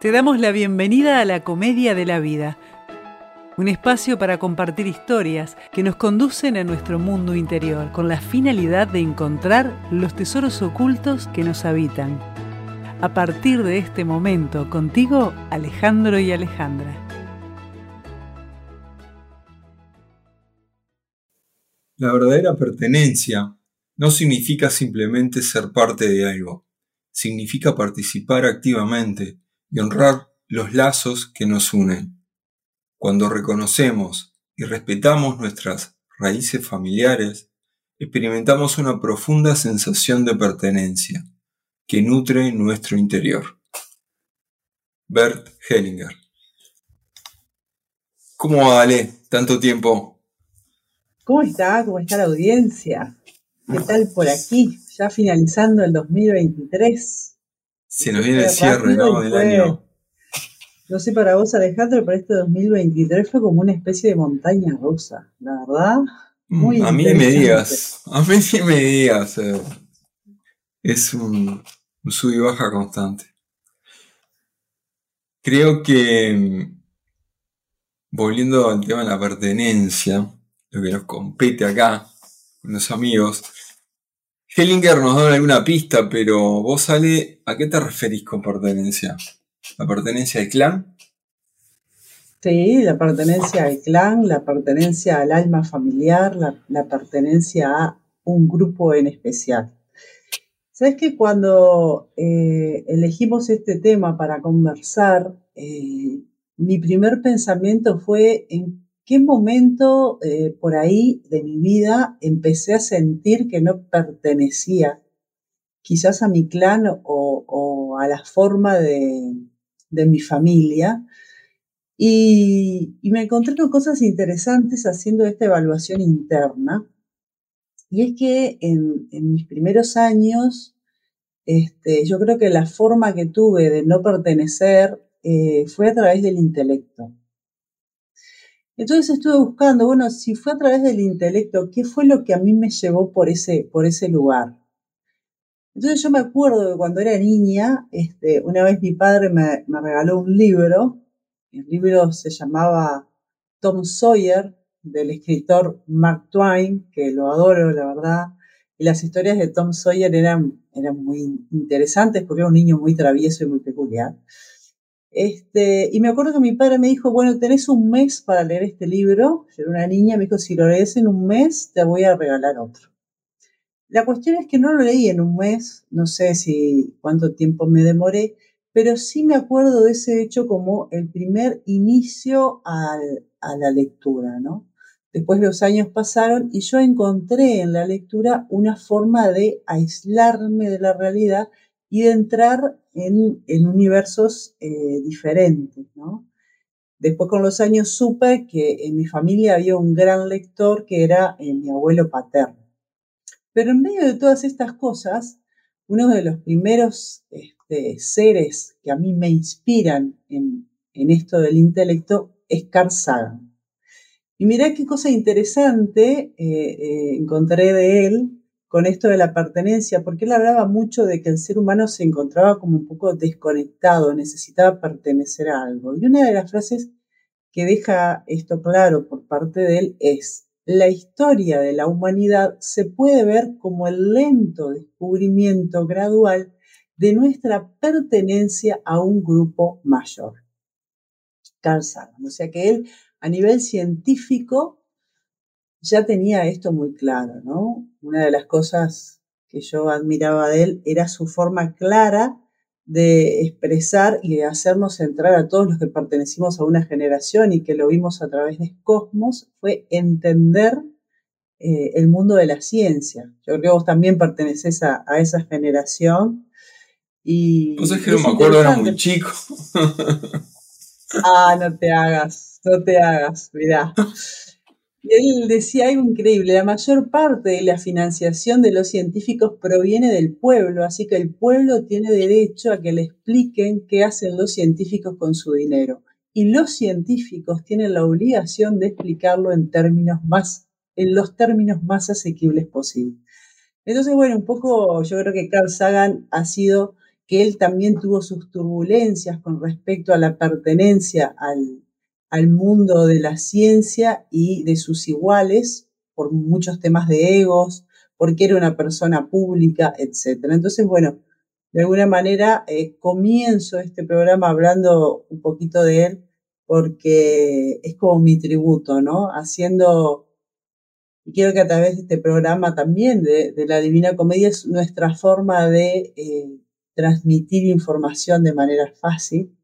Te damos la bienvenida a la Comedia de la Vida, un espacio para compartir historias que nos conducen a nuestro mundo interior con la finalidad de encontrar los tesoros ocultos que nos habitan. A partir de este momento, contigo, Alejandro y Alejandra. La verdadera pertenencia no significa simplemente ser parte de algo, significa participar activamente y honrar los lazos que nos unen. Cuando reconocemos y respetamos nuestras raíces familiares, experimentamos una profunda sensación de pertenencia que nutre nuestro interior. Bert Hellinger. ¿Cómo va, Ale? Tanto tiempo. ¿Cómo está? ¿Cómo está la audiencia? ¿Qué tal por aquí? Ya finalizando el 2023. Se nos viene el cierre, ¿no? Del año. No sé para vos, Alejandro, pero este 2023 fue como una especie de montaña rusa, la verdad. Mm, muy a mí me digas, a mí sí me digas. Eh, es un, un sub y baja constante. Creo que, mm, volviendo al tema de la pertenencia, lo que nos compete acá, con los amigos, Hellinger nos da alguna pista, pero vos, Ale, ¿a qué te referís con pertenencia? ¿La pertenencia al clan? Sí, la pertenencia al clan, la pertenencia al alma familiar, la, pertenencia a un grupo en especial. Sabes que cuando eh, elegimos este tema para conversar, eh, mi primer pensamiento fue en qué momento eh, por ahí de mi vida empecé a sentir que no pertenecía quizás a mi clan o, a la forma de, mi familia. Y, me encontré con cosas interesantes haciendo esta evaluación interna. Y es que en, mis primeros años, este, yo creo que la forma que tuve de no pertenecer eh, fue a través del intelecto. Entonces estuve buscando, bueno, si fue a través del intelecto, ¿qué fue lo que a mí me llevó por ese, por ese lugar? Entonces yo me acuerdo que cuando era niña, este, una vez mi padre me, regaló un libro, el libro se llamaba Tom Sawyer, del escritor Mark Twain, que lo adoro, la verdad, y las historias de Tom Sawyer eran, eran muy interesantes porque era un niño muy travieso y muy peculiar. Este, y me acuerdo que mi padre me dijo, bueno, tenés un mes para leer este libro. Yo era una niña, me dijo, si lo lees en un mes, te voy a regalar otro. La cuestión es que no lo leí en un mes, no sé si cuánto tiempo me demoré, pero sí me acuerdo de ese hecho como el primer inicio a la lectura, ¿no? Después los años pasaron y yo encontré en la lectura una forma de aislarme de la realidad y de entrar en, universos eh, diferentes, ¿no? Después con los años supe que en mi familia había un gran lector que era eh, mi abuelo paterno. Pero en medio de todas estas cosas, uno de los primeros este, seres que a mí me inspiran en, esto del intelecto es Carl Sagan. Y mirá qué cosa interesante eh, encontré de él, con esto de la pertenencia, porque él hablaba mucho de que el ser humano se encontraba como un poco desconectado, necesitaba pertenecer a algo. Y una de las frases que deja esto claro por parte de él es, la historia de la humanidad se puede ver como el lento descubrimiento gradual de nuestra pertenencia a un grupo mayor. Carl Sagan. O sea que él, a nivel científico, ya tenía esto muy claro, ¿no? Una de las cosas que yo admiraba de él era su forma clara de expresar y de hacernos entrar a todos los que pertenecimos a una generación y que lo vimos a través de Cosmos, fue entender eh, el mundo de la ciencia. Yo creo que vos también perteneces a, esa generación. Y pues es que no me acuerdo, era muy chico. ah, no te hagas, no te hagas, mirá. Y él decía algo increíble, la mayor parte de la financiación de los científicos proviene del pueblo, así que el pueblo tiene derecho a que le expliquen qué hacen los científicos con su dinero. Y los científicos tienen la obligación de explicarlo en términos más, en los términos más asequibles posibles. Entonces, bueno, un poco yo creo que Carl Sagan ha sido que él también tuvo sus turbulencias con respecto a la pertenencia al, al mundo de la ciencia y de sus iguales por muchos temas de egos, porque era una persona pública, etc. Entonces, bueno, de alguna manera eh, comienzo este programa hablando un poquito de él porque es como mi tributo, ¿no? Haciendo, y quiero que a través de este programa también de, la Divina Comedia es nuestra forma de eh, transmitir información de manera fácil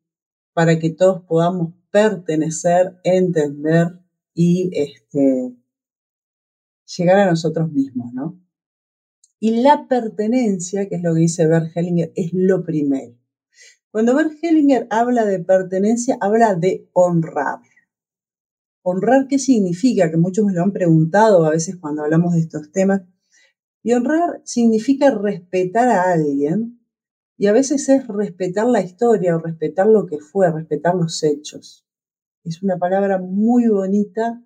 para que todos podamos pertenecer, entender y este, llegar a nosotros mismos, ¿no? Y la pertenencia, que es lo que dice Bert Hellinger, es lo primero. Cuando Bert Hellinger habla de pertenencia, habla de honrar. ¿Honrar qué significa? Que muchos me lo han preguntado a veces cuando hablamos de estos temas. Y honrar significa respetar a alguien y a veces es respetar la historia o respetar lo que fue, respetar los hechos. Es una palabra muy bonita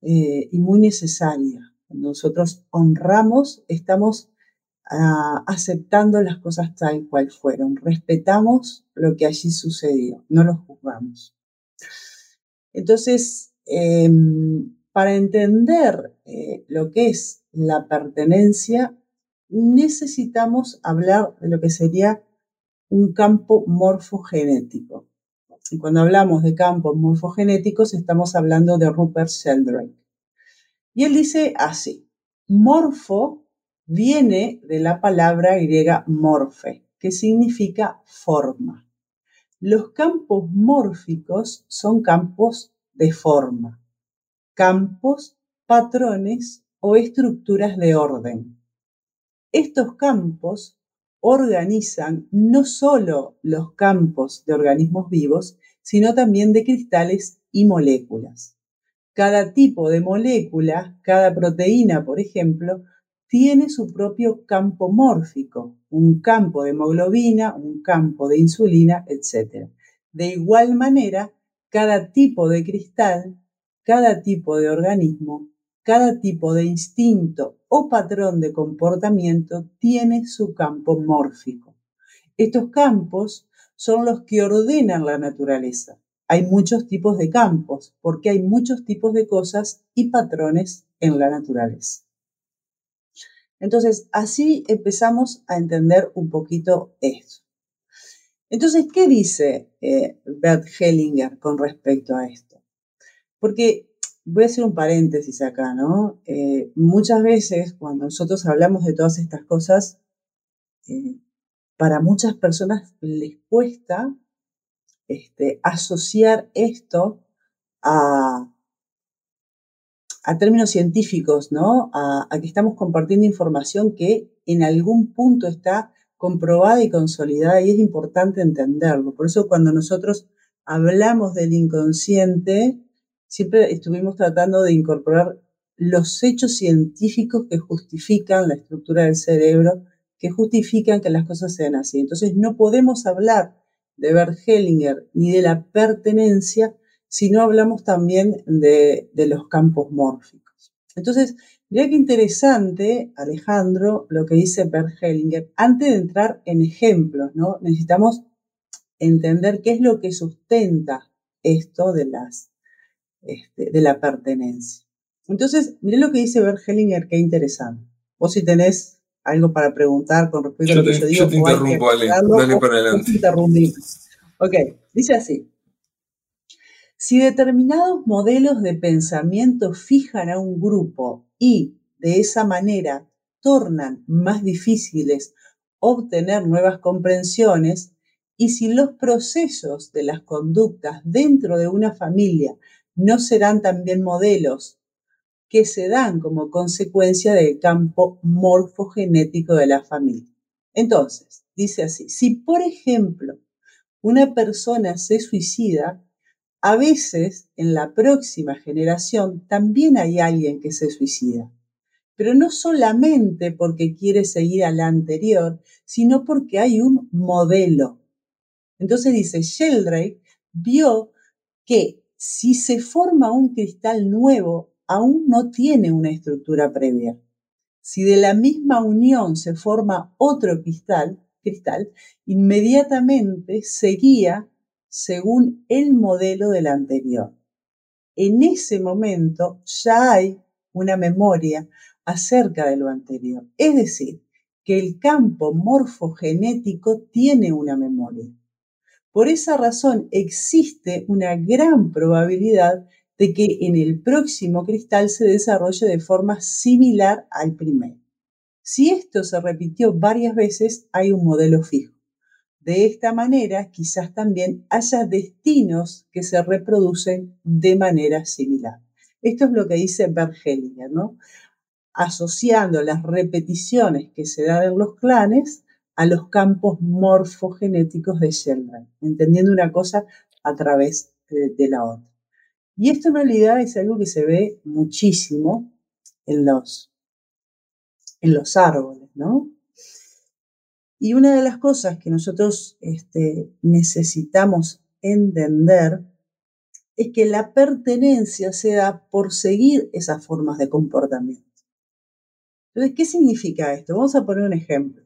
eh, y muy necesaria nosotros honramos, estamos ah, aceptando las cosas tal cual fueron, respetamos lo que allí sucedió, no lo juzgamos. Entonces, em, para entender eh, lo que es la pertenencia, necesitamos hablar de lo que sería un campo morfogenético. Y cuando hablamos de campos morfogenéticos, estamos hablando de Rupert Sheldrake. Y él dice así, morfo viene de la palabra griega morfe, que significa forma. Los campos mórficos son campos de forma, campos, patrones o estructuras de orden. Estos campos organizan no solo los campos de organismos vivos, sino también de cristales y moléculas. Cada tipo de molécula, cada proteína, por ejemplo, tiene su propio campo mórfico, un campo de hemoglobina, un campo de insulina, etc. De igual manera, cada tipo de cristal, cada tipo de organismo, cada tipo de instinto o patrón de comportamiento tiene su campo mórfico. Estos campos son los que ordenan la naturaleza hay muchos tipos de campos, porque hay muchos tipos de cosas y patrones en la naturaleza. Entonces, así empezamos a entender un poquito esto. Entonces, ¿qué dice eh, Bert Hellinger con respecto a esto? Porque voy a hacer un paréntesis acá, ¿no? Eh, muchas veces cuando nosotros hablamos de todas estas cosas, eh, para muchas personas les cuesta este, asociar esto a, términos científicos, ¿no? A, que estamos compartiendo información que en algún punto está comprobada y consolidada y es importante entenderlo. Por eso cuando nosotros hablamos del inconsciente, siempre estuvimos tratando de incorporar los hechos científicos que justifican la estructura del cerebro, que justifican que las cosas sean así. Entonces no podemos hablar de Bert Hellinger ni de la pertenencia, sino hablamos también de, los campos mórficos. Entonces, mira qué interesante, Alejandro, lo que dice Bert Hellinger. Antes de entrar en ejemplos, ¿no? Necesitamos entender qué es lo que sustenta esto de, las, este, de la pertenencia. Entonces, mire lo que dice Bert Hellinger, qué interesante. Vos si tenés algo para preguntar con respecto a lo que yo digo. Yo te interrumpo, Ale. Dale para adelante. Ok, dice así. Si determinados modelos de pensamiento fijan a un grupo y de esa manera tornan más difíciles obtener nuevas comprensiones, y si los procesos de las conductas dentro de una familia no serán también modelos que se dan como consecuencia del campo morfogenético de la familia. Entonces, dice así, si por ejemplo una persona se suicida, a veces en la próxima generación también hay alguien que se suicida, pero no solamente porque quiere seguir a la anterior, sino porque hay un modelo. Entonces dice, Sheldrake vio que si se forma un cristal nuevo aún no tiene una estructura previa. Si de la misma unión se forma otro cristal, cristal, inmediatamente seguía según el modelo del anterior. En ese momento ya hay una memoria acerca de lo anterior. Es decir, que el campo morfogenético tiene una memoria. Por esa razón existe una gran probabilidad de que en el próximo cristal se desarrolle de forma similar al primero. Si esto se repitió varias veces, hay un modelo fijo. De esta manera, quizás también haya destinos que se reproducen de manera similar. Esto es lo que dice Bert Hellinger, ¿no? Asociando las repeticiones que se dan en los clanes a los campos morfogenéticos de Sheldrake, entendiendo una cosa a través de la otra. Y esto en realidad es algo que se ve muchísimo en los, en los árboles, ¿no? Y una de las cosas que nosotros este, necesitamos entender es que la pertenencia se da por seguir esas formas de comportamiento. Entonces, ¿qué significa esto? Vamos a poner un ejemplo.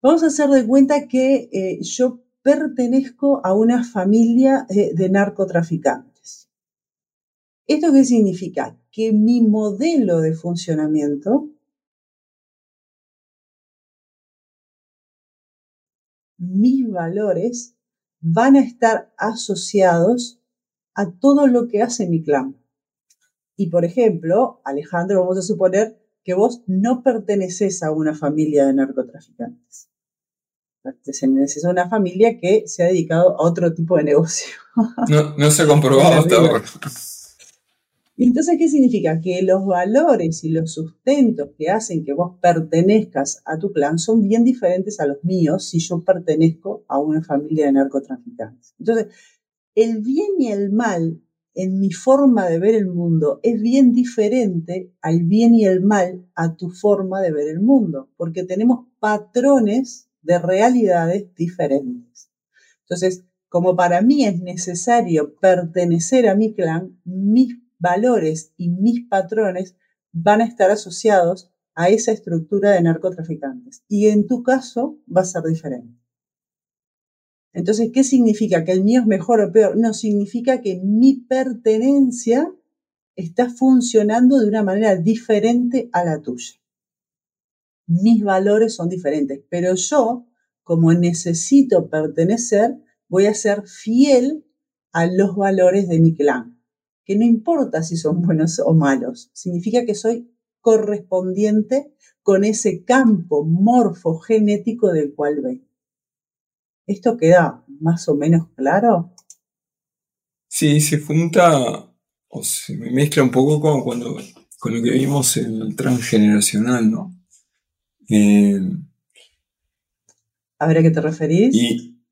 Vamos a hacer de cuenta que eh, yo pertenezco a una familia eh, de narcotraficantes. ¿Esto qué significa? Que mi modelo de funcionamiento mis valores van a estar asociados a todo lo que hace mi clan. Y por ejemplo, Alejandro, vamos a suponer que vos no perteneces a una familia de narcotraficantes. Es una familia que se ha dedicado a otro tipo de negocio. No, no se ha comprobado hasta ahora. Entonces, ¿qué significa? Que los valores y los sustentos que hacen que vos pertenezcas a tu clan son bien diferentes a los míos si yo pertenezco a una familia de narcotraficantes. Entonces, el bien y el mal en mi forma de ver el mundo es bien diferente al bien y el mal a tu forma de ver el mundo, porque tenemos patrones de realidades diferentes. Entonces, como para mí es necesario pertenecer a mi clan, mis valores y mis patrones van a estar asociados a esa estructura de narcotraficantes. Y en tu caso va a ser diferente. Entonces, ¿qué significa? ¿Que el mío es mejor o peor? No, significa que mi pertenencia está funcionando de una manera diferente a la tuya. Mis valores son diferentes, pero yo, como necesito pertenecer, voy a ser fiel a los valores de mi clan que no importa si son buenos o malos, significa que soy correspondiente con ese campo morfogenético del cual vengo. ¿Esto queda más o menos claro? Sí, se junta o se mezcla un poco con, cuando, con lo que vimos en el transgeneracional, ¿no? Eh, a ver a qué te referís. Y,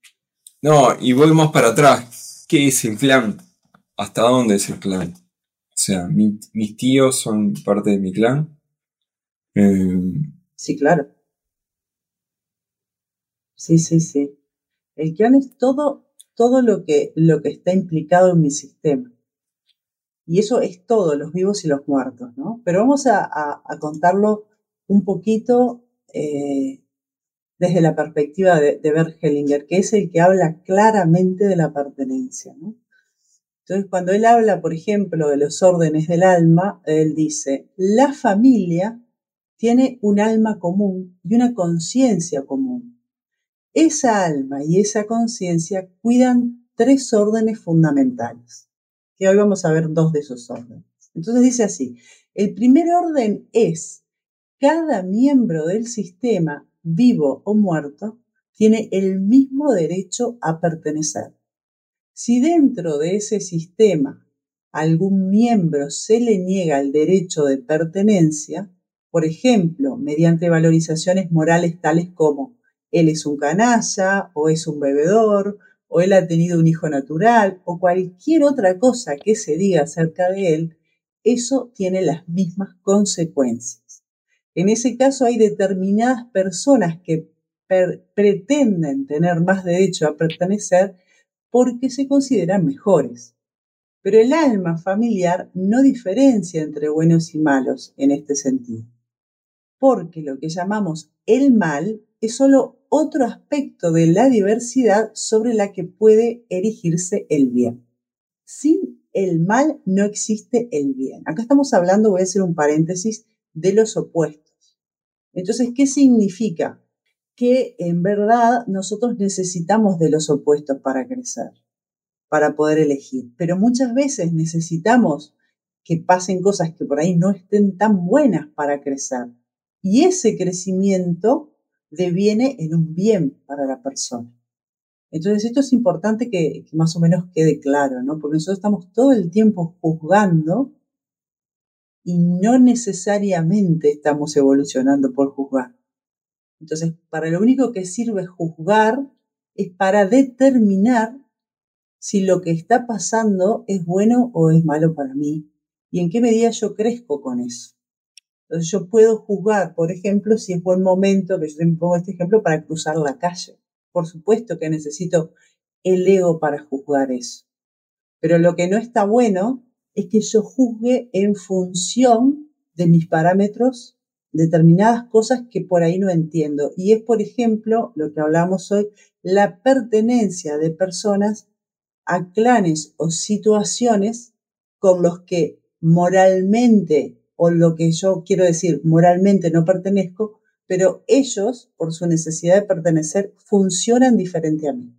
no, y voy más para atrás. ¿Qué es el clan? hasta dónde es el clan. O sea, mis tíos son parte de mi clan. Em, sí, claro. Sí, sí, sí. El clan es todo, todo lo, que, lo que está implicado en mi sistema. Y eso es todo, los vivos y los muertos, ¿no? Pero vamos a, contarlo un poquito eh, desde la perspectiva de, de Hellinger, que es el que habla claramente de la pertenencia. Entonces, cuando él habla, por ejemplo, de los órdenes del alma, él dice, la familia tiene un alma común y una conciencia común. Esa alma y esa conciencia cuidan tres órdenes fundamentales, que hoy vamos a ver dos de esos órdenes. Entonces dice así, el primer orden es, cada miembro del sistema, vivo o muerto, tiene el mismo derecho a pertenecer. Si dentro de ese sistema algún miembro se le niega el derecho de pertenencia, por ejemplo, mediante valorizaciones morales tales como él es un canalla o es un bebedor o él ha tenido un hijo natural o cualquier otra cosa que se diga acerca de él, eso tiene las mismas consecuencias. En ese caso hay determinadas personas que pretenden tener más derecho a pertenecer porque se consideran mejores. Pero el alma familiar no diferencia entre buenos y malos en este sentido. Porque lo que llamamos el mal es solo otro aspecto de la diversidad sobre la que puede erigirse el bien. Sin el mal no existe el bien. Acá estamos hablando, voy a hacer un paréntesis, de los opuestos. Entonces, ¿qué significa? Que en verdad nosotros necesitamos de los opuestos para crecer, para poder elegir. Pero muchas veces necesitamos que pasen cosas que por ahí no estén tan buenas para crecer. Y ese crecimiento deviene en un bien para la persona. Entonces, esto es importante que, más o menos quede claro, ¿no? Porque nosotros estamos todo el tiempo juzgando y no necesariamente estamos evolucionando por juzgar. Entonces, para lo único que sirve juzgar es para determinar si lo que está pasando es bueno o es malo para mí y en qué medida yo crezco con eso. Entonces yo puedo juzgar, por ejemplo, si es buen momento, que yo te pongo este ejemplo, para cruzar la calle. Por supuesto que necesito el ego para juzgar eso. Pero lo que no está bueno es que yo juzgue en función de mis parámetros determinadas cosas que por ahí no entiendo. Y es, por ejemplo, lo que hablamos hoy, la pertenencia de personas a clanes o situaciones con los que moralmente o lo que yo quiero decir, moralmente no pertenezco, pero ellos, por su necesidad de pertenecer, funcionan diferente a mí.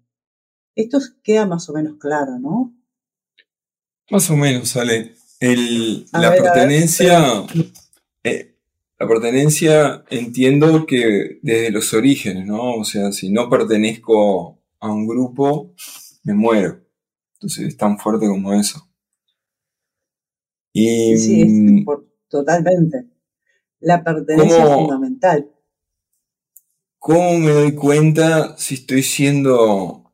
Esto queda más o menos claro, ¿no? Más o menos, Ale. la pertenencia. Eh, la pertenencia entiendo que desde los orígenes, ¿no? O sea, si no pertenezco a un grupo, me muero. Entonces es tan fuerte como eso. Y, sí, mm, Totalmente. La pertenencia es fundamental. ¿Cómo me doy cuenta si estoy siendo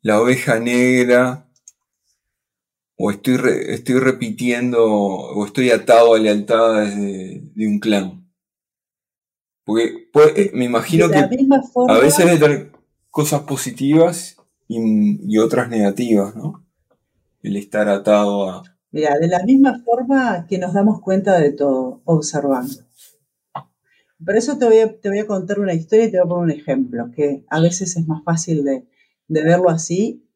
la oveja negra o estoy, estoy repitiendo o estoy atado a lealtades de, un clan? Porque eh, me imagino que a veces hay tener cosas positivas y, y otras negativas, ¿no? El estar atado a, Mira, de la misma forma que nos damos cuenta de todo, observando. Por eso te voy, a, te voy a contar una historia y te voy a poner un ejemplo, que a veces es más fácil de, verlo así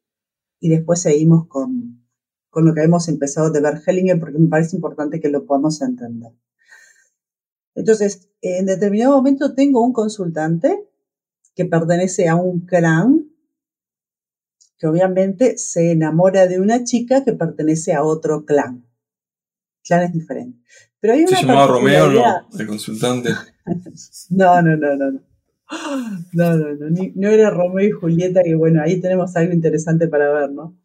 y después seguimos con, con, lo que hemos empezado de ver Hellinger porque me parece importante que lo podamos entender. Entonces, en determinado momento tengo un consultante que pertenece a un clan que obviamente se enamora de una chica que pertenece a otro clan. Clanes diferentes. Pero hay una ¿Se llamaba Romeo no? El consultante. no, no, no, no. No, no, no, no era Romeo y Julieta, que bueno, ahí tenemos algo interesante para ver, ¿no?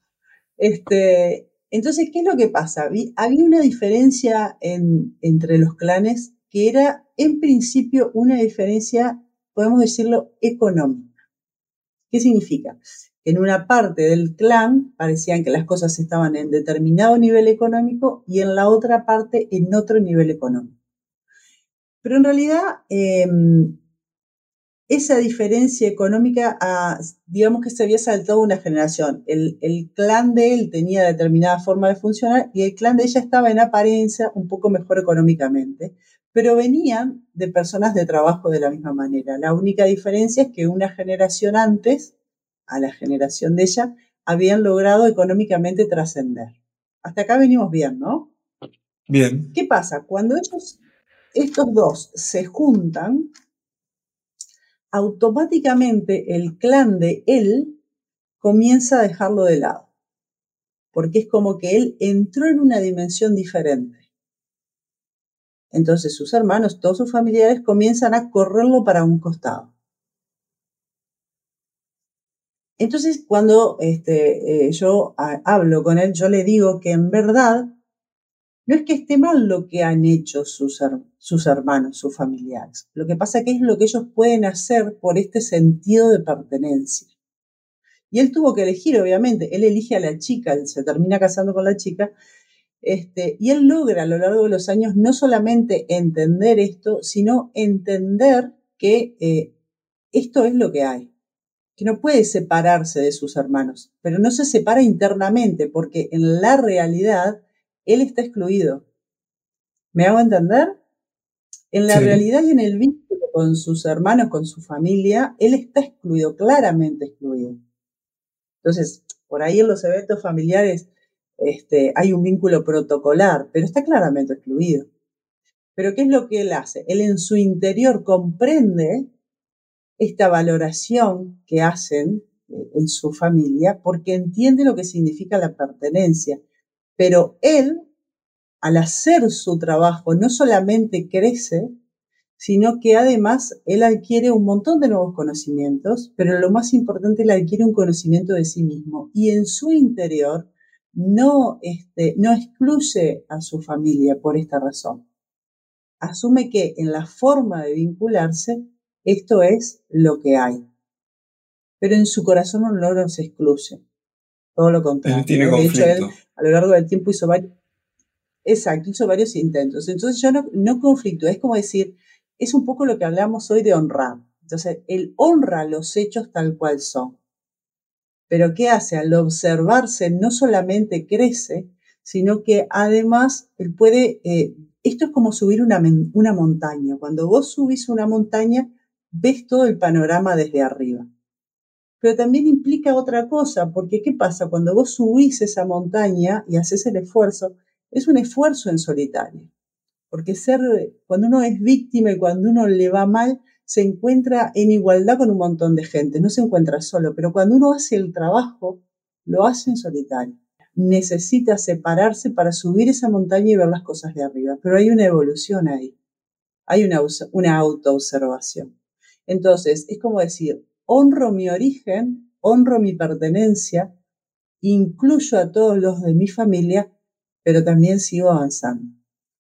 Este, entonces, ¿qué es lo que pasa? Había una diferencia entre los clanes que era, en principio, una diferencia, podemos decirlo, económica. ¿Qué significa? En una parte del clan parecían que las cosas estaban en determinado nivel económico y en la otra parte en otro nivel económico. Pero en realidad em, esa diferencia económica, ah, digamos que se había saltado una generación. El, el, clan de él tenía determinada forma de funcionar y el clan de ella estaba en apariencia un poco mejor económicamente, pero venían de personas de trabajo de la misma manera. La única diferencia es que una generación antes a la generación de ella, habían logrado económicamente trascender. Hasta acá venimos bien, ¿no? Bien. ¿Qué pasa? Cuando ellos, estos dos se juntan, automáticamente el clan de él comienza a dejarlo de lado, porque es como que él entró en una dimensión diferente. Entonces sus hermanos, todos sus familiares comienzan a correrlo para un costado. Entonces, cuando este, eh, yo hablo con él, yo le digo que en verdad no es que esté mal lo que han hecho sus, sus hermanos, sus familiares. Lo que pasa que es lo que ellos pueden hacer por este sentido de pertenencia. Y él tuvo que elegir, obviamente. Él elige a la chica, él se termina casando con la chica. Este, y él logra a lo largo de los años no solamente entender esto, sino entender que eh, esto es lo que hay que no puede separarse de sus hermanos, pero no se separa internamente porque en la realidad él está excluido. ¿Me hago entender? En la realidad y en el vínculo con sus hermanos, con su familia, él está excluido, claramente excluido. Entonces, por ahí en los eventos familiares este, hay un vínculo protocolar, pero está claramente excluido. Pero ¿qué es lo que él hace? Él en su interior comprende esta valoración que hacen eh, en su familia porque entiende lo que significa la pertenencia. Pero él, al hacer su trabajo, no solamente crece, sino que además él adquiere un montón de nuevos conocimientos, pero lo más importante, él adquiere un conocimiento de sí mismo y en su interior no, este, no excluye a su familia por esta razón. Asume que en la forma de vincularse, esto es lo que hay. Pero en su corazón no los excluye. Todo lo contrario. tiene de hecho, él a lo largo del tiempo hizo varios, exacto, hizo varios intentos. Entonces yo no, no conflicto, es como decir, es un poco lo que hablamos hoy de honrar. Entonces, él honra los hechos tal cual son. Pero ¿qué hace? Al observarse no solamente crece, sino que además él puede, eh, esto es como subir una, una montaña. Cuando vos subís una montaña, ves todo el panorama desde arriba. Pero también implica otra cosa, porque ¿qué pasa? Cuando vos subís esa montaña y haces el esfuerzo, es un esfuerzo en solitario. Porque ser, cuando uno es víctima y cuando uno le va mal, se encuentra en igualdad con un montón de gente, no se encuentra solo, pero cuando uno hace el trabajo, lo hace en solitario. Necesita separarse para subir esa montaña y ver las cosas de arriba, pero hay una evolución ahí, hay una, una autoobservación. Entonces, es como decir, honro mi origen, honro mi pertenencia, incluyo a todos los de mi familia, pero también sigo avanzando.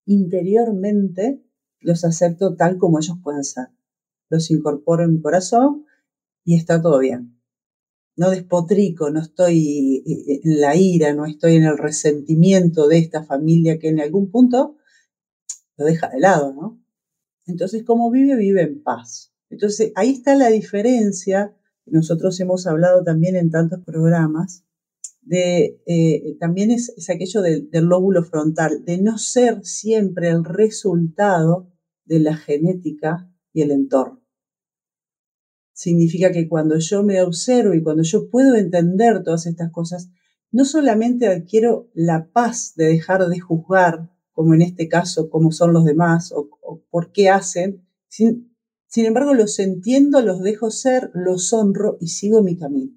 Interiormente los acepto tal como ellos pueden ser los incorporo en mi corazón y está todo bien. No despotrico, no estoy eh, en la ira, no estoy en el resentimiento de esta familia que en algún punto lo deja de lado, ¿no? Entonces, como vive, vive en paz. Entonces, ahí está la diferencia, nosotros hemos hablado también en tantos programas, de, eh, también es, aquello del lóbulo frontal, de no ser siempre el resultado de la genética y el entorno. Significa que cuando yo me observo y cuando yo puedo entender todas estas cosas, no solamente adquiero la paz de dejar de juzgar, como en este caso, cómo son los demás o, por qué hacen, sin, sin embargo los entiendo, los dejo ser, los honro y sigo mi camino.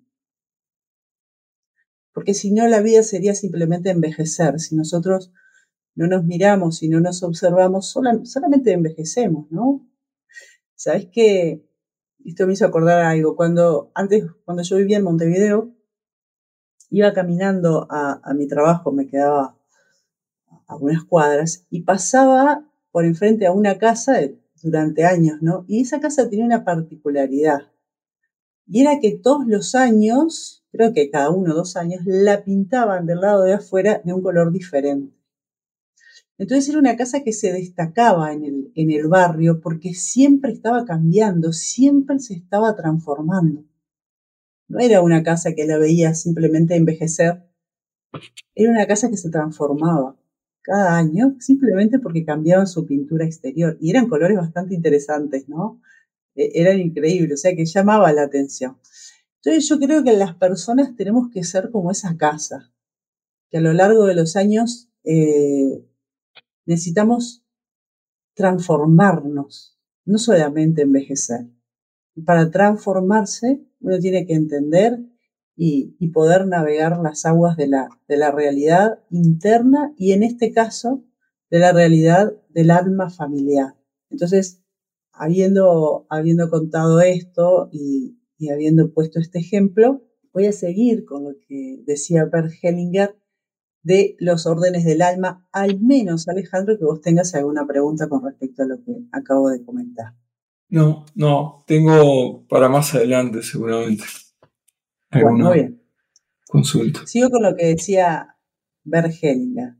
Porque si no, la vida sería simplemente envejecer. Si nosotros no nos miramos y no nos observamos, solamente envejecemos, ¿no? ¿Sabes qué? esto me hizo acordar algo. Cuando, antes, cuando yo vivía en Montevideo, iba caminando a, mi trabajo, me quedaba a unas cuadras, y pasaba por enfrente a una casa durante años, ¿no? Y esa casa tenía una particularidad. Y era que todos los años, creo que cada uno o dos años, la pintaban del lado de afuera de un color diferente. Entonces era una casa que se destacaba en el, en el barrio porque siempre estaba cambiando, siempre se estaba transformando. No era una casa que la veía simplemente envejecer, era una casa que se transformaba cada año simplemente porque cambiaban su pintura exterior y eran colores bastante interesantes, ¿no? E, eran increíbles, o sea que llamaba la atención. Entonces yo creo que las personas tenemos que ser como esa casa, que a lo largo de los años eh, necesitamos transformarnos, no solamente envejecer. Para transformarse, uno tiene que entender y, poder navegar las aguas de la, de la realidad interna y en este caso de la realidad del alma familiar. Entonces, habiendo, habiendo contado esto y, y habiendo puesto este ejemplo, voy a seguir con lo que decía Bert Hellinger de los órdenes del alma, al menos Alejandro, que vos tengas alguna pregunta con respecto a lo que acabo de comentar. No, no, tengo para más adelante seguramente. Bueno, muy bien. Consulta. Sigo con lo que decía Bergelga.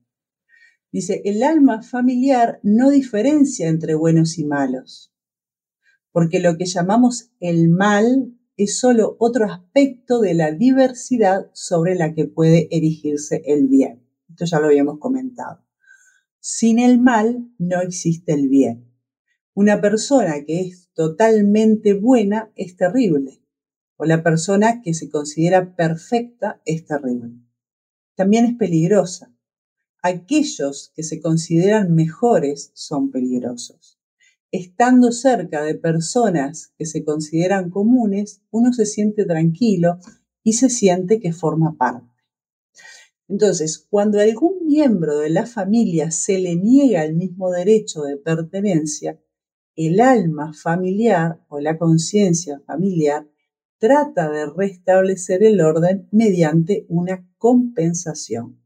Dice, el alma familiar no diferencia entre buenos y malos, porque lo que llamamos el mal es solo otro aspecto de la diversidad sobre la que puede erigirse el bien. Esto ya lo habíamos comentado. Sin el mal no existe el bien. Una persona que es totalmente buena es terrible. O la persona que se considera perfecta es terrible. También es peligrosa. Aquellos que se consideran mejores son peligrosos. Estando cerca de personas que se consideran comunes, uno se siente tranquilo y se siente que forma parte. Entonces, cuando algún miembro de la familia se le niega el mismo derecho de pertenencia, el alma familiar o la conciencia familiar trata de restablecer el orden mediante una compensación.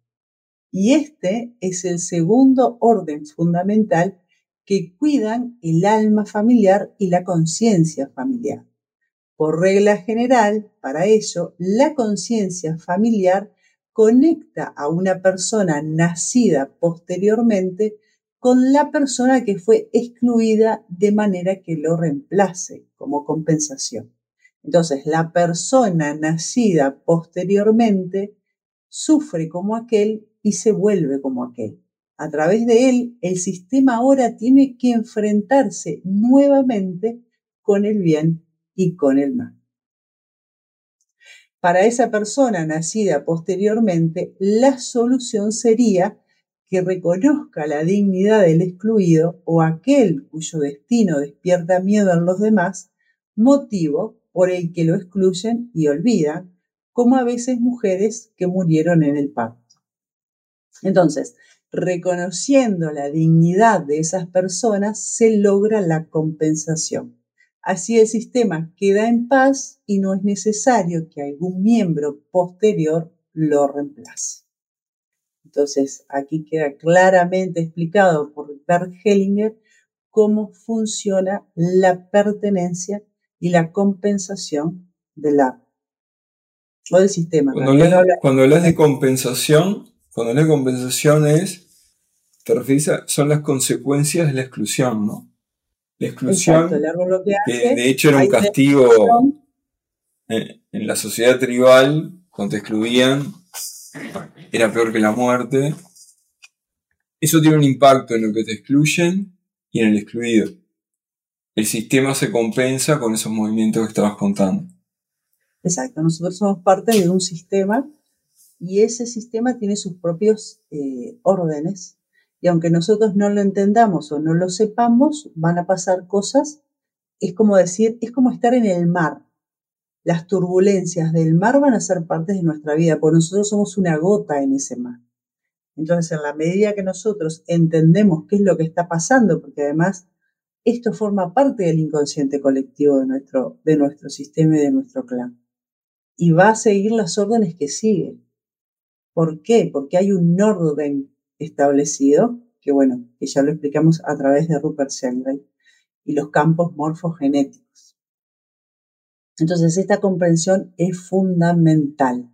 Y este es el segundo orden fundamental que cuidan el alma familiar y la conciencia familiar. Por regla general, para ello, la conciencia familiar conecta a una persona nacida posteriormente con la persona que fue excluida de manera que lo reemplace como compensación. Entonces, la persona nacida posteriormente sufre como aquel y se vuelve como aquel. A través de él, el sistema ahora tiene que enfrentarse nuevamente con el bien y con el mal. Para esa persona nacida posteriormente, la solución sería que reconozca la dignidad del excluido o aquel cuyo destino despierta miedo en los demás, motivo por el que lo excluyen y olvidan, como a veces mujeres que murieron en el parto. Entonces, reconociendo la dignidad de esas personas, se logra la compensación. Así el sistema queda en paz y no es necesario que algún miembro posterior lo reemplace. Entonces, aquí queda claramente explicado por Bert Hellinger cómo funciona la pertenencia y la compensación del la o del sistema. Cuando hablas, de compensación, cuando hablas de compensación es, te refieres a, son las consecuencias de la exclusión, ¿no? La exclusión, que, de hecho era un castigo en, en la sociedad tribal, cuando te excluían, era peor que la muerte. Eso tiene un impacto en lo que te excluyen y en el excluido. El sistema se compensa con esos movimientos que estabas contando. Exacto, nosotros somos parte de un sistema y ese sistema tiene sus propios eh, órdenes y aunque nosotros no lo entendamos o no lo sepamos, van a pasar cosas. Es como decir, es como estar en el mar las turbulencias del mar van a ser parte de nuestra vida, porque nosotros somos una gota en ese mar. Entonces, en la medida que nosotros entendemos qué es lo que está pasando, porque además esto forma parte del inconsciente colectivo de nuestro, de nuestro sistema y de nuestro clan. Y va a seguir las órdenes que siguen. ¿Por qué? Porque hay un orden establecido, que bueno, que ya lo explicamos a través de Rupert Sheldrake, y los campos morfogenéticos. Entonces, esta comprensión es fundamental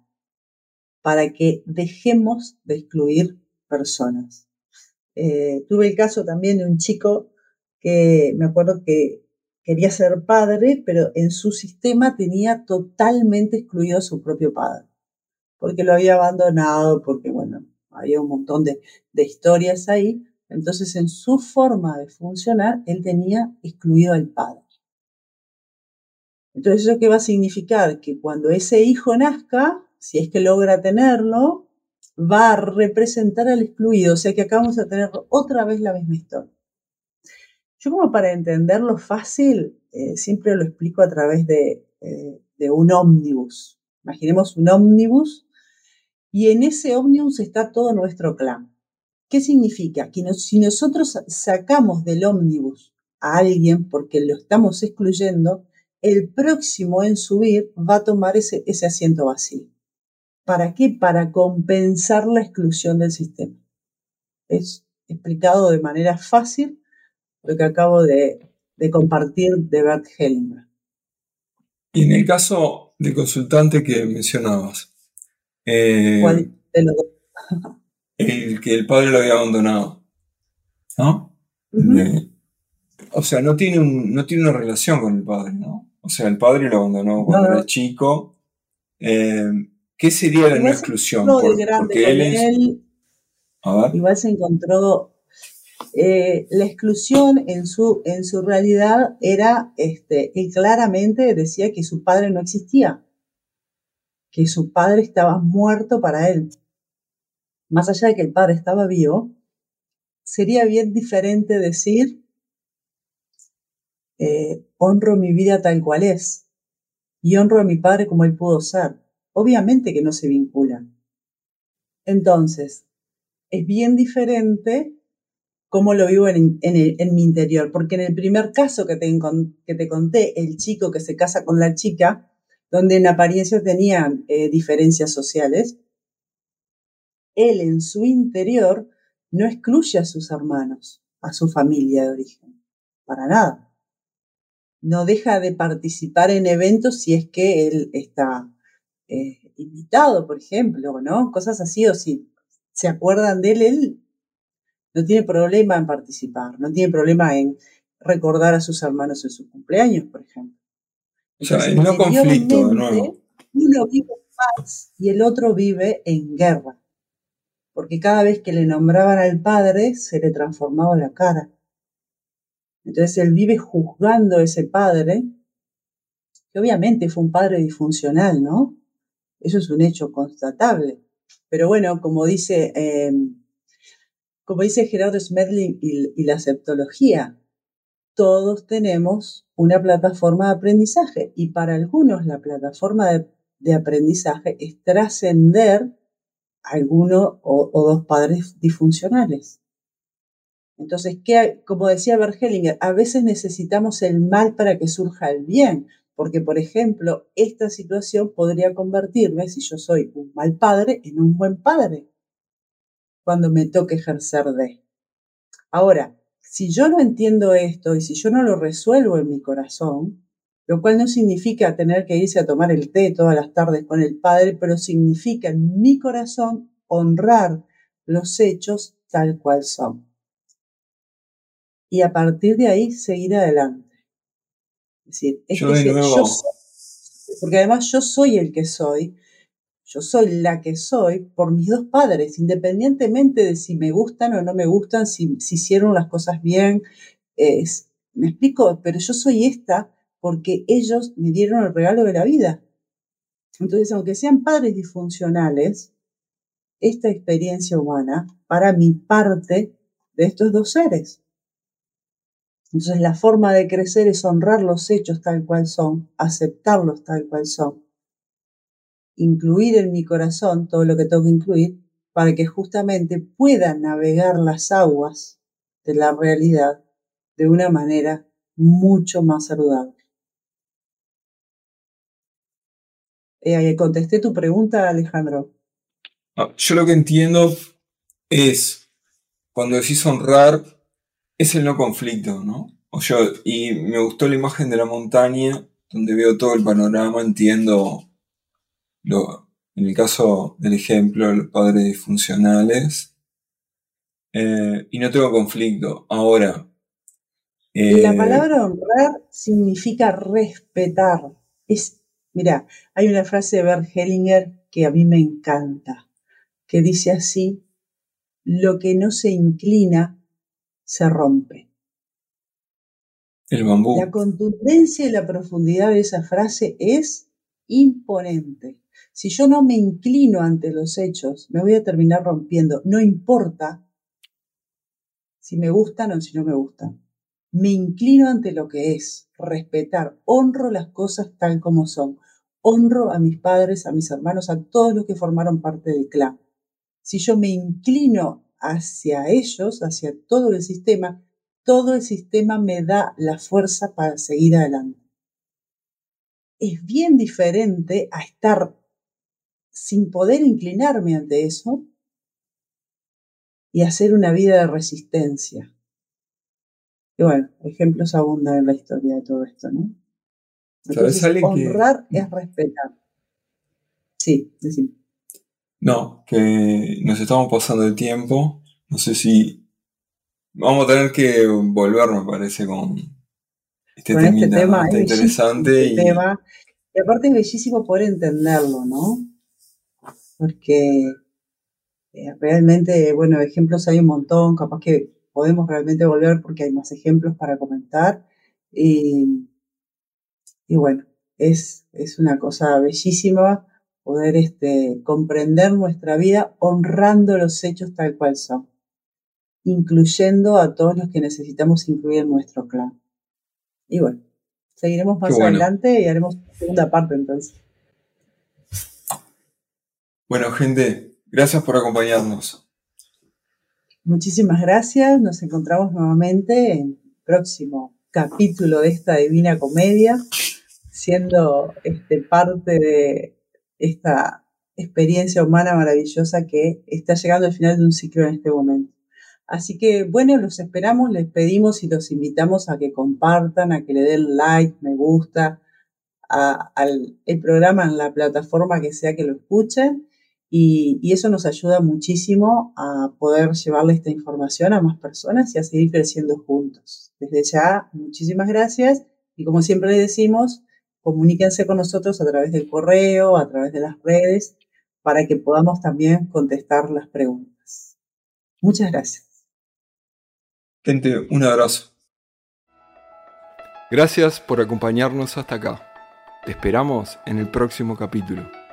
para que dejemos de excluir personas. Eh, tuve el caso también de un chico me acuerdo que quería ser padre, pero en su sistema tenía totalmente excluido a su propio padre, porque lo había abandonado, porque, bueno, había un montón de, de historias ahí. Entonces, en su forma de funcionar, él tenía excluido al padre. Entonces, ¿eso qué va a significar? Que cuando ese hijo nazca, si es que logra tenerlo, va a representar al excluido, o sea que acá vamos a tener otra vez la misma historia. Yo como para entenderlo fácil, eh, siempre lo explico a través de, eh, de un ómnibus. Imaginemos un ómnibus y en ese ómnibus está todo nuestro clan. ¿Qué significa? Que si nosotros sacamos del ómnibus a alguien porque lo estamos excluyendo, el próximo en subir va a tomar ese asiento vacío. ¿Para qué? Para compensar la exclusión del sistema. Es explicado de manera fácil lo que acabo de, compartir de Bert Hellinger. Y en el caso del consultante que mencionabas, eh, ¿cuál de los dos? el que el padre lo había abandonado, ¿no? Eh, o sea, no tiene, no tiene una relación con el padre, ¿no? O sea, el padre lo abandonó cuando era chico. Eh, ¿Qué sería la no exclusión? porque él, Igual se encontró eh, la exclusión en su, en su realidad era, este, él claramente decía que su padre no existía, que su padre estaba muerto para él. Más allá de que el padre estaba vivo, sería bien diferente decir, eh, honro mi vida tal cual es y honro a mi padre como él pudo ser. Obviamente que no se vinculan. Entonces, es bien diferente cómo lo vivo en, mi interior, porque en el primer caso que te, que te conté, el chico que se casa con la chica, donde en apariencia tenían eh, diferencias sociales, él en su interior no excluye a sus hermanos, a su familia de origen, para nada. No deja de participar en eventos si es que él está eh, invitado, por ejemplo, ¿no? Cosas así, o si se acuerdan de él, él no tiene problema en participar, no tiene problema en recordar a sus hermanos en sus cumpleaños, por ejemplo. o sea, no conflicto, de nuevo. Uno vive en paz y el otro vive en guerra porque cada vez que le nombraban al padre se le transformaba la cara. Entonces él vive juzgando a ese padre, que obviamente fue un padre disfuncional, ¿no? Eso es un hecho constatable. Pero bueno, como dice, em, como dice Gerardo Smedlin y, la septología, todos tenemos una plataforma de aprendizaje y para algunos la plataforma de aprendizaje es trascender alguno o, dos padres disfuncionales. Entonces, ¿qué, como decía Bergelinger, a veces necesitamos el mal para que surja el bien, porque, por ejemplo, esta situación podría convertirme, si yo soy un mal padre, en un buen padre, cuando me toque ejercer de. Ahora, si yo no entiendo esto y si yo no lo resuelvo en mi corazón, lo cual no significa tener que irse a tomar el té todas las tardes con el Padre, pero significa en mi corazón honrar los hechos tal cual son. Y a partir de ahí seguir adelante. Es decir, es que yo soy, porque además yo soy el que soy, yo soy la que soy por mis dos padres, independientemente de si me gustan o no me gustan, si, hicieron las cosas bien. Es, me explico, pero yo soy esta porque ellos me dieron el regalo de la vida. Entonces, aunque sean padres disfuncionales, esta experiencia humana para mí parte de estos dos seres. Entonces, la forma de crecer es honrar los hechos tal cual son, aceptarlos tal cual son, incluir en mi corazón todo lo que tengo que incluir para que justamente pueda navegar las aguas de la realidad de una manera mucho más saludable. Eh, contesté tu pregunta, Alejandro. Yo lo que entiendo es, cuando decís honrar, es el no conflicto, ¿no? O yo, y me gustó la imagen de la montaña, donde veo todo el panorama, entiendo, lo, en el caso del ejemplo de los padres disfuncionales, eh, y no tengo conflicto. Ahora. la eh, palabra honrar significa respetar. Es Mira, hay una frase de Bert Hellinger que a mí me encanta, que dice así, lo que no se inclina se rompe. El bambú. La contundencia y la profundidad de esa frase es imponente. Si yo no me inclino ante los hechos, me voy a terminar rompiendo. No importa si me gustan o si no me gustan. Me inclino ante lo que es, respetar, honro las cosas tal como son honro a mis padres, a mis hermanos, a todos los que formaron parte del clan. Si yo me inclino hacia ellos, hacia todo el sistema, todo el sistema me da la fuerza para seguir adelante. Es bien diferente a estar sin poder inclinarme ante eso y hacer una vida de resistencia. Y bueno, ejemplos abundan en la historia de todo esto, ¿no? honrar es respetar. Sí, sí. No, que nos estamos pasando el tiempo. No sé si vamos a tener que volver, me parece, con este, este tema interesante. Este y... Tema. y aparte es bellísimo poder entenderlo, ¿no? Porque eh, realmente, bueno, ejemplos hay un montón, capaz que podemos realmente volver porque hay más ejemplos para comentar. Y, bueno, es, es una cosa bellísima poder este, comprender nuestra vida honrando los hechos tal cual son, incluyendo a todos los que necesitamos incluir en nuestro clan. Y bueno, seguiremos más adelante y haremos segunda parte entonces. Bueno, gente, gracias por acompañarnos. Muchísimas gracias. Nos encontramos nuevamente en el próximo capítulo de esta Divina Comedia, siendo este, parte de esta experiencia humana maravillosa que está llegando al final de un ciclo en este momento. Así que bueno, los esperamos, les pedimos y los invitamos a que compartan, a que le den like, me gusta al el programa en la plataforma que sea que lo escuchen y, eso nos ayuda muchísimo a poder llevarle esta información a más personas y a seguir creciendo juntos. Desde ya, muchísimas gracias y como siempre le decimos, comuníquense con nosotros a través del correo, a través de las redes, para que podamos también contestar las preguntas. Muchas gracias. Gente, un abrazo. Gracias por acompañarnos hasta acá. Te esperamos en el próximo capítulo.